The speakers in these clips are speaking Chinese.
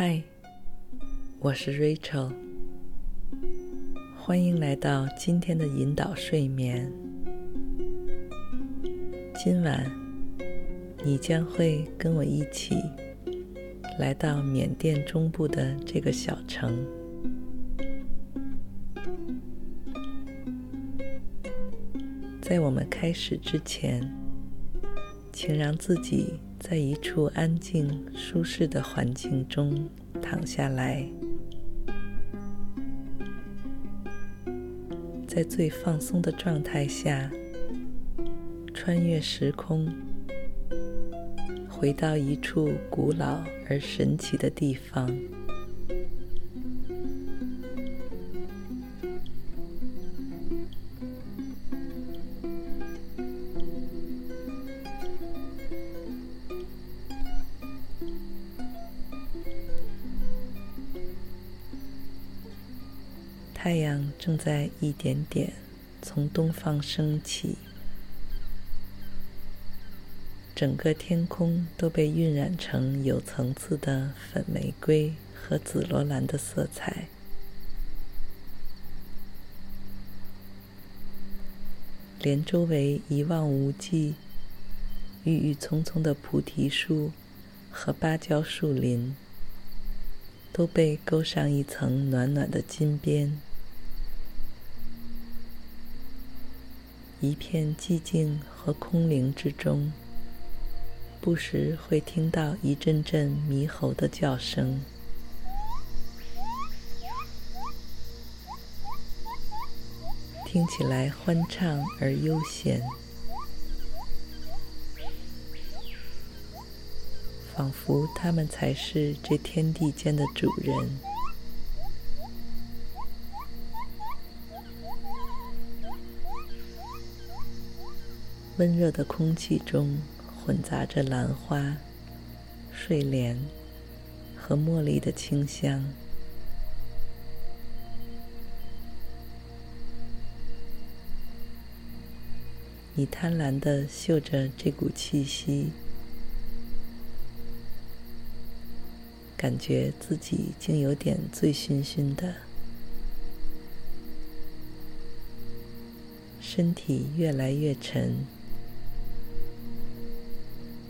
嗨，我是 Rachel，欢迎来到今天的引导睡眠。今晚你将会跟我一起来到缅甸中部的这个小城。在我们开始之前，请让自己在一处安静、舒适的环境中躺下来，在最放松的状态下，穿越时空，回到一处古老而神奇的地方。太阳正在一点点从东方升起，整个天空都被晕染成有层次的粉玫瑰和紫罗兰的色彩，连周围一望无际、郁郁葱葱的菩提树和芭蕉树林都被勾上一层暖暖的金边。一片寂静和空灵之中，不时会听到一阵阵猕猴的叫声，听起来欢畅而悠闲，仿佛他们才是这天地间的主人。温热的空气中混杂着兰花、睡莲和茉莉的清香。你贪婪地嗅着这股气息，感觉自己竟有点醉醺醺的，身体越来越沉。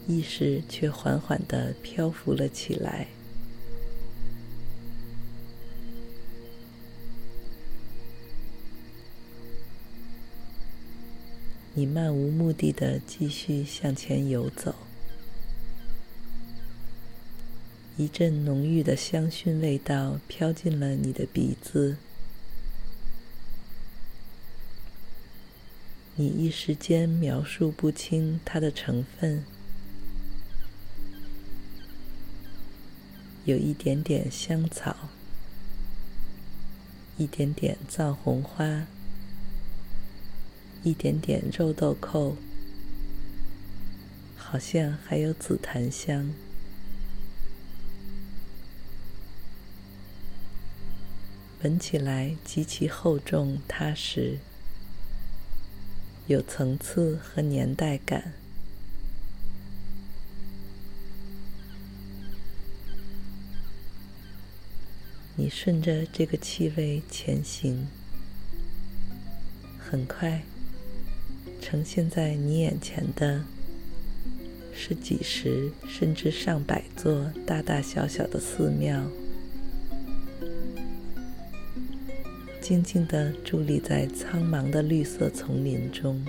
意识却缓缓地漂浮了起来。你漫无目的的继续向前游走，一阵浓郁的香薰味道飘进了你的鼻子，你一时间描述不清它的成分。有一点点香草，一点点藏红花，一点点肉豆蔻，好像还有紫檀香。闻起来极其厚重踏实，有层次和年代感。你顺着这个气味前行，很快，呈现在你眼前的是几十甚至上百座大大小小的寺庙，静静地伫立在苍茫的绿色丛林中。